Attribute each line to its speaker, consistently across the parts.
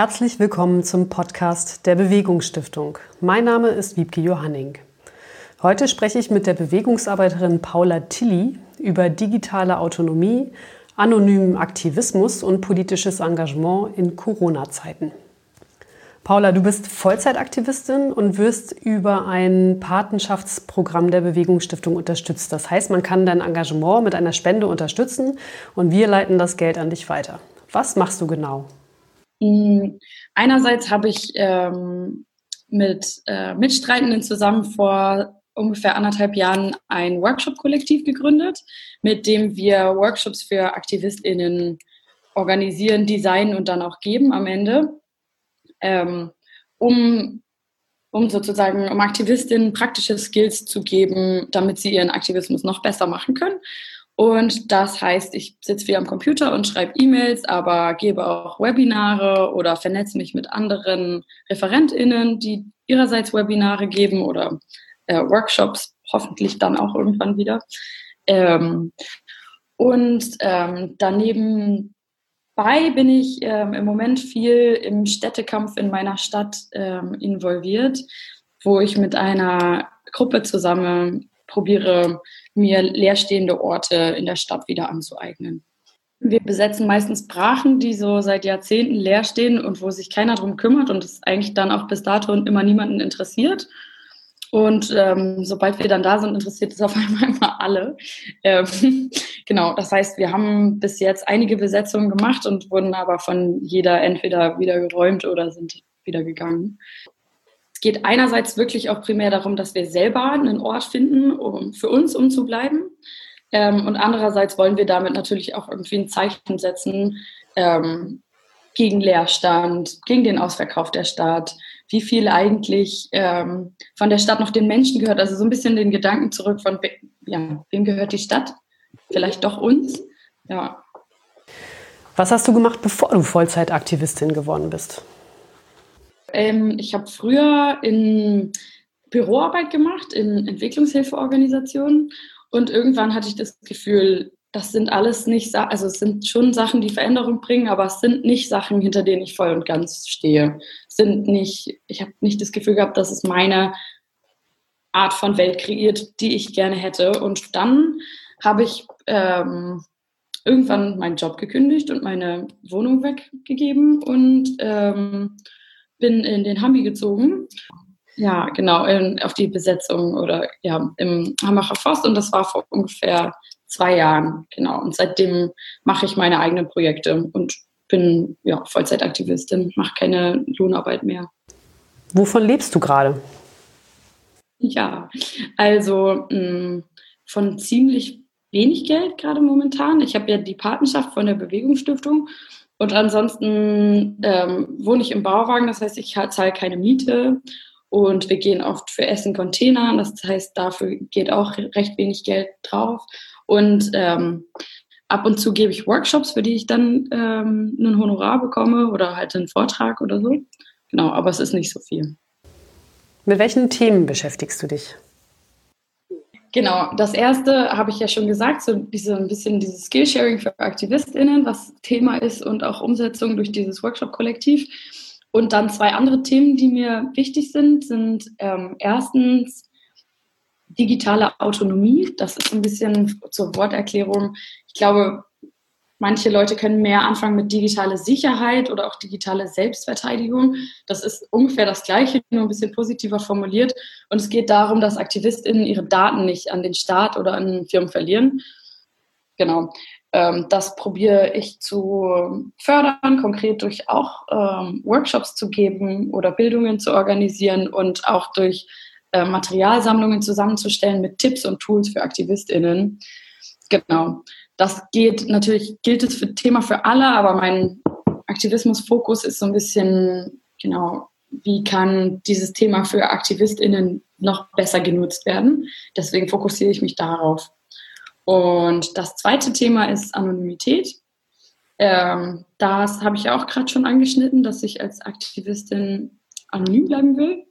Speaker 1: Herzlich willkommen zum Podcast der Bewegungsstiftung. Mein Name ist Wiebke Johanning. Heute spreche ich mit der Bewegungsarbeiterin Paula Tilly über digitale Autonomie, anonymen Aktivismus und politisches Engagement in Corona-Zeiten. Paula, du bist Vollzeitaktivistin und wirst über ein Patenschaftsprogramm der Bewegungsstiftung unterstützt. Das heißt, man kann dein Engagement mit einer Spende unterstützen und wir leiten das Geld an dich weiter. Was machst du genau?
Speaker 2: Mm, einerseits habe ich ähm, mit äh, Mitstreitenden zusammen vor ungefähr anderthalb Jahren ein Workshop-Kollektiv gegründet, mit dem wir Workshops für AktivistInnen organisieren, designen und dann auch geben am Ende, ähm, um, um sozusagen, um Aktivistinnen praktische Skills zu geben, damit sie ihren Aktivismus noch besser machen können und das heißt, ich sitze viel am Computer und schreibe E-Mails, aber gebe auch Webinare oder vernetze mich mit anderen ReferentInnen, die ihrerseits Webinare geben oder äh, Workshops, hoffentlich dann auch irgendwann wieder. Ähm, und ähm, daneben bei bin ich ähm, im Moment viel im Städtekampf in meiner Stadt ähm, involviert, wo ich mit einer Gruppe zusammen probiere, mir leerstehende Orte in der Stadt wieder anzueignen. Wir besetzen meistens Brachen, die so seit Jahrzehnten leer stehen und wo sich keiner drum kümmert und es eigentlich dann auch bis dato immer niemanden interessiert. Und ähm, sobald wir dann da sind, interessiert es auf einmal immer alle. Ähm, genau, das heißt, wir haben bis jetzt einige Besetzungen gemacht und wurden aber von jeder entweder wieder geräumt oder sind wieder gegangen. Es geht einerseits wirklich auch primär darum, dass wir selber einen Ort finden, um für uns um zu bleiben. Ähm, und andererseits wollen wir damit natürlich auch irgendwie ein Zeichen setzen ähm, gegen Leerstand, gegen den Ausverkauf der Stadt, wie viel eigentlich ähm, von der Stadt noch den Menschen gehört. Also so ein bisschen den Gedanken zurück von, ja, wem gehört die Stadt? Vielleicht doch uns. Ja.
Speaker 1: Was hast du gemacht, bevor du Vollzeitaktivistin geworden bist?
Speaker 2: Ähm, ich habe früher in Büroarbeit gemacht, in Entwicklungshilfeorganisationen und irgendwann hatte ich das Gefühl, das sind alles nicht, also es sind schon Sachen, die Veränderung bringen, aber es sind nicht Sachen, hinter denen ich voll und ganz stehe. Sind nicht, ich habe nicht das Gefühl gehabt, dass es meine Art von Welt kreiert, die ich gerne hätte. Und dann habe ich ähm, irgendwann meinen Job gekündigt und meine Wohnung weggegeben und ähm, bin in den Hambi gezogen. Ja, genau, in, auf die Besetzung oder ja, im Hambacher Forst und das war vor ungefähr zwei Jahren, genau. Und seitdem mache ich meine eigenen Projekte und bin ja, Vollzeitaktivistin, mache keine Lohnarbeit mehr.
Speaker 1: Wovon lebst du gerade?
Speaker 2: Ja, also mh, mm, von ziemlich wenig Geld gerade momentan. Ich habe ja die Patenschaft von der Bewegungsstiftung und ansonsten ähm, wohne ich im Bauwagen, das heißt, ich zahle keine Miete und wir gehen oft für Essen Container, das heißt, dafür geht auch recht wenig Geld drauf. Und ähm, ab und zu gebe ich Workshops, für die ich dann ähm, ein Honorar bekomme oder halt einen Vortrag oder so. Genau, aber es ist nicht so viel.
Speaker 1: Mit welchen Themen beschäftigst du dich?
Speaker 2: Genau, das erste habe ich ja schon gesagt, so diese, ein bisschen dieses Skillsharing für AktivistInnen, was Thema ist und auch Umsetzung durch dieses Workshop-Kollektiv. Und dann zwei andere Themen, die mir wichtig sind, sind ähm, erstens digitale Autonomie. Das ist ein bisschen zur Worterklärung. Ich glaube, Manche Leute können mehr anfangen mit digitale Sicherheit oder auch digitale Selbstverteidigung. Das ist ungefähr das Gleiche, nur ein bisschen positiver formuliert. Und es geht darum, dass AktivistInnen ihre Daten nicht an den Staat oder an Firmen verlieren. Genau. Ähm, das probiere ich zu fördern, konkret durch auch ähm, Workshops zu geben oder Bildungen zu organisieren und auch durch äh, Materialsammlungen zusammenzustellen mit Tipps und Tools für AktivistInnen. Genau. Das geht natürlich, gilt es für Thema für alle, aber mein Aktivismusfokus ist so ein bisschen, genau, wie kann dieses Thema für AktivistInnen noch besser genutzt werden. Deswegen fokussiere ich mich darauf. Und das zweite Thema ist Anonymität. Ähm, das habe ich ja auch gerade schon angeschnitten, dass ich als Aktivistin anonym bleiben will.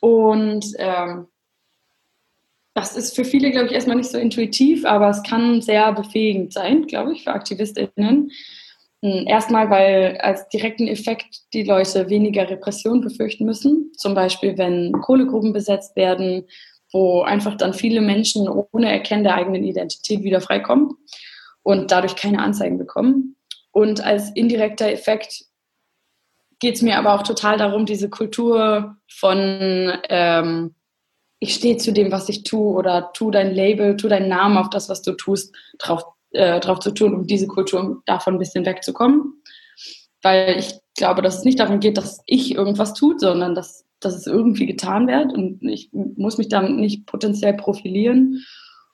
Speaker 2: Und ähm, das ist für viele, glaube ich, erstmal nicht so intuitiv, aber es kann sehr befähigend sein, glaube ich, für AktivistInnen. Hm, erstmal, weil als direkten Effekt die Leute weniger Repression befürchten müssen. Zum Beispiel, wenn Kohlegruben besetzt werden, wo einfach dann viele Menschen ohne Erkennen der eigenen Identität wieder freikommen und dadurch keine Anzeigen bekommen. Und als indirekter Effekt geht es mir aber auch total darum, diese Kultur von ähm, ich stehe zu dem, was ich tue oder tu dein Label, tu deinen Namen auf das, was du tust, drauf äh, drauf zu tun, um diese Kultur davon ein bisschen wegzukommen. Weil ich glaube, dass es nicht darum geht, dass ich irgendwas tut, sondern dass, dass es irgendwie getan wird und ich muss mich damit nicht potenziell profilieren.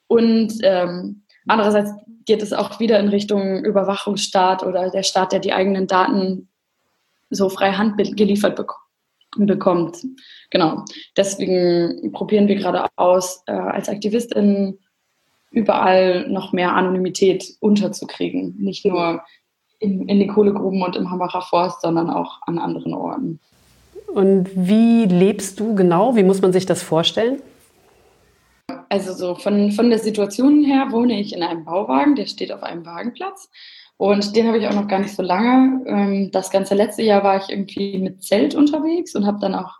Speaker 2: Und ähm, andererseits geht es auch wieder in Richtung Überwachungsstaat oder der Staat, der die eigenen Daten so frei Hand geliefert bekommt. Genau. Deswegen probieren wir gerade aus, äh, als Aktivistin überall noch mehr Anonymität unterzukriegen. Nicht nur in, in den Kohlegruben und im Hambacher Forst, sondern auch an anderen Orten.
Speaker 1: Und wie lebst du genau? Wie muss man sich das vorstellen?
Speaker 2: Also so von, von der Situation her wohne ich in einem Bauwagen, der steht auf einem Wagenplatz. Und den habe ich auch noch gar nicht so lange. Ähm, das ganze letzte Jahr war ich irgendwie mit Zelt unterwegs und habe dann auch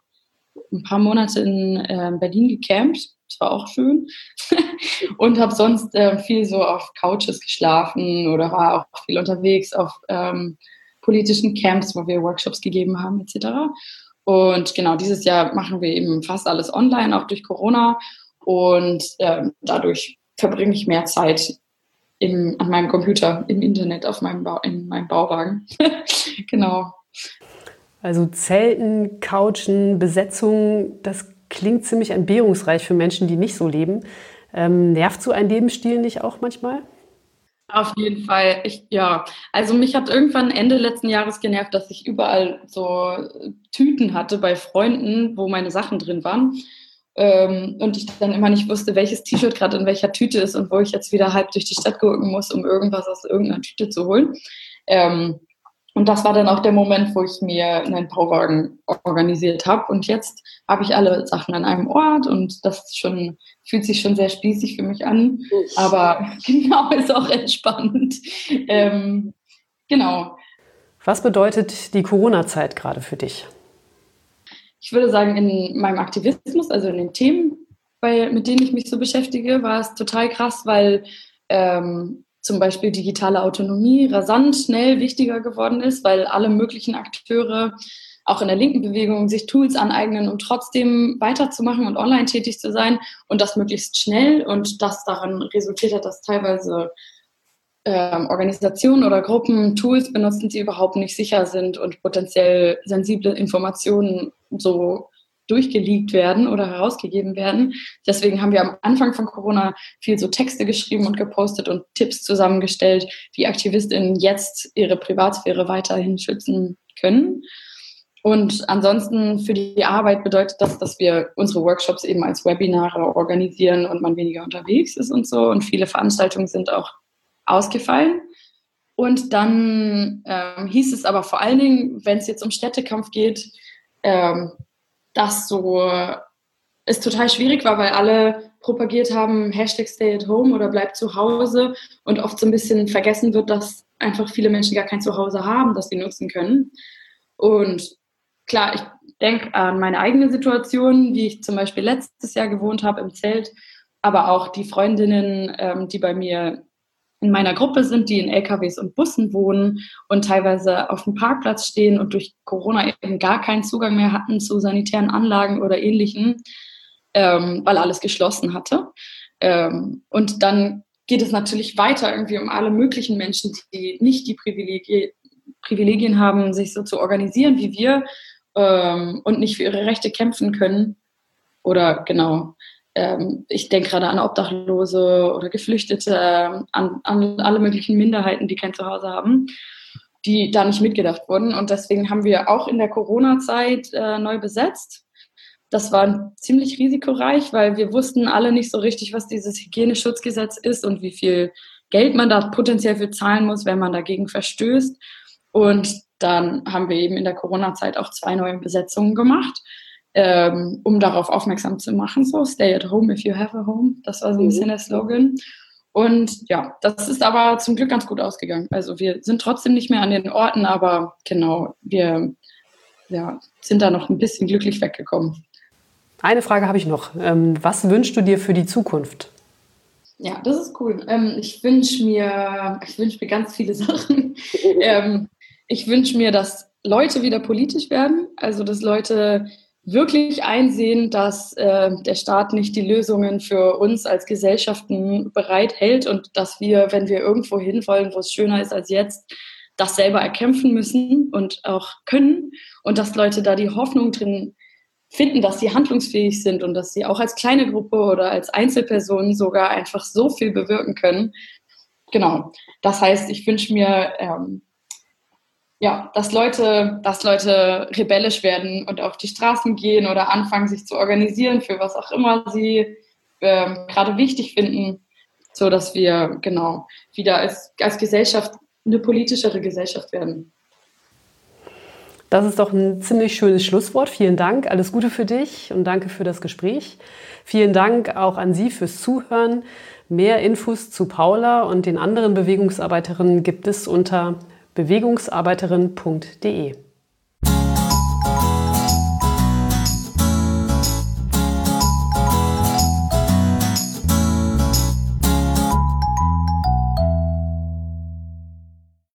Speaker 2: ein paar Monate in äh, Berlin gecampt das war auch schön. und habe sonst äh, viel so auf Couches geschlafen oder war auch viel unterwegs auf ähm, politischen Camps, wo wir Workshops gegeben haben etc. Und genau, dieses Jahr machen wir eben fast alles online, auch durch Corona. Und dadurch verbringe ich mehr Zeit im, an meinem Computer, im Internet, auf meinem Bau, in meinem Bauwagen. genau.
Speaker 1: Also Zelten, Couchen, Besetzungen, das klingt ziemlich entbehrungsreich für Menschen, die nicht so leben. Ähm, nervt so ein Lebensstil nicht auch manchmal?
Speaker 2: Auf jeden Fall. Ich, ja, also mich hat irgendwann Ende letzten Jahres genervt, dass ich überall so Tüten hatte bei Freunden, wo meine Sachen drin waren. Ähm, und ich dann immer nicht wusste, welches T-Shirt gerade in welcher Tüte ist und wo ich jetzt wieder halb durch die Stadt gucken muss, um irgendwas aus irgendeiner Tüte zu holen. Ähm, und das war dann auch der Moment, wo ich mir einen Bauwagen organisiert habe. Und jetzt habe ich alle Sachen an einem Ort und das schon, fühlt sich schon sehr spießig für mich an. Aber genau ist auch entspannt. Ähm, genau.
Speaker 1: Was bedeutet die Corona-Zeit gerade für dich?
Speaker 2: Ich würde sagen, in meinem Aktivismus, also in den Themen, bei, mit denen ich mich so beschäftige, war es total krass, weil ähm, zum Beispiel digitale Autonomie rasant schnell wichtiger geworden ist, weil alle möglichen Akteure auch in der linken Bewegung sich Tools aneignen, um trotzdem weiterzumachen und online tätig zu sein und das möglichst schnell und das daran resultiert hat, dass teilweise ähm, Organisationen oder Gruppen Tools benutzen, die überhaupt nicht sicher sind und potenziell sensible Informationen so durchgeleakt werden oder herausgegeben werden. Deswegen haben wir am Anfang von Corona viel so Texte geschrieben und gepostet und Tipps zusammengestellt, wie Aktivistinnen jetzt ihre Privatsphäre weiterhin schützen können. Und ansonsten für die Arbeit bedeutet das, dass wir unsere Workshops eben als Webinare organisieren und man weniger unterwegs ist und so. Und viele Veranstaltungen sind auch ausgefallen. Und dann ähm, hieß es aber vor allen Dingen, wenn es jetzt um Städtekampf geht, ähm, dass so es total schwierig war, weil alle propagiert haben, Hashtag Stay at Home oder bleib zu Hause und oft so ein bisschen vergessen wird, dass einfach viele Menschen gar kein Zuhause haben, das sie nutzen können. Und klar, ich denke an meine eigene Situation, wie ich zum Beispiel letztes Jahr gewohnt habe im Zelt, aber auch die Freundinnen, ähm, die bei mir in meiner Gruppe sind, die in LKWs und Bussen wohnen und teilweise auf dem Parkplatz stehen und durch Corona eben gar keinen Zugang mehr hatten zu sanitären Anlagen oder ähnlichen, ähm, weil alles geschlossen hatte. Ähm, und dann geht es natürlich weiter irgendwie um alle möglichen Menschen, die nicht die Privilegien, haben, sich so zu organisieren wie wir ähm, und nicht für ihre Rechte kämpfen können. Oder genau, ähm, ich denke gerade an Obdachlose oder Geflüchtete, ähm, an, an alle möglichen Minderheiten, die kein Zuhause haben, die da nicht mitgedacht wurden. Und deswegen haben wir auch in der Corona-Zeit äh, neu besetzt. Das war ziemlich risikoreich, weil wir wussten alle nicht so richtig, was dieses Hygieneschutzgesetz ist und wie viel Geld man da potenziell für zahlen muss, wenn man dagegen verstößt. Und dann haben wir eben in der Corona-Zeit auch zwei neue Besetzungen gemacht ähm, um darauf aufmerksam zu machen. So, stay at home if you have a home. Das war so ein mhm. bisschen der Slogan. Und ja, das ist aber zum Glück ganz gut ausgegangen. Also wir sind trotzdem nicht mehr an den Orten, aber genau, wir ja, sind da noch ein bisschen glücklich weggekommen.
Speaker 1: Eine Frage habe ich noch. Ähm, was wünschst du dir für die Zukunft?
Speaker 2: Ja, das ist cool. Ähm, ich wünsche mir, ich wünsche mir ganz viele Sachen. Ähm, ich wünsche mir, dass Leute wieder politisch werden, also dass Leute wirklich einsehen, dass äh, der Staat nicht die Lösungen für uns als Gesellschaften bereithält und dass wir, wenn wir irgendwo hinwollen, wo es schöner ist als jetzt, das selber erkämpfen müssen und auch können und dass Leute da die Hoffnung drin finden, dass sie handlungsfähig sind und dass sie auch als kleine Gruppe oder als Einzelpersonen sogar einfach so viel bewirken können. Genau. Das heißt, ich wünsche mir, ähm, ja, dass Leute, dass Leute rebellisch werden und auf die Straßen gehen oder anfangen, sich zu organisieren für was auch immer sie ähm, gerade wichtig finden, so dass wir genau wieder als, als Gesellschaft eine politischere Gesellschaft werden.
Speaker 1: Das ist doch ein ziemlich schönes Schlusswort. Vielen Dank. Alles Gute für dich und danke für das Gespräch. Vielen Dank auch an Sie fürs Zuhören. Mehr Infos zu Paula und den anderen Bewegungsarbeiterinnen gibt es unter bewegungsarbeiterin.de.